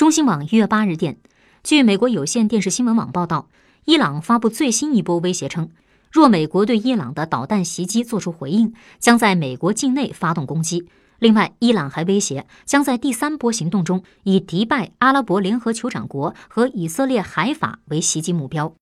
中新网一月八日电据美国有线电视新闻网报道伊朗发布最新一波威胁称若美国对伊朗的导弹袭击作出回应将在美国境内发动攻击。另外伊朗还威胁将在第三波行动中以迪拜阿拉伯联合酋长国和以色列海法为袭击目标。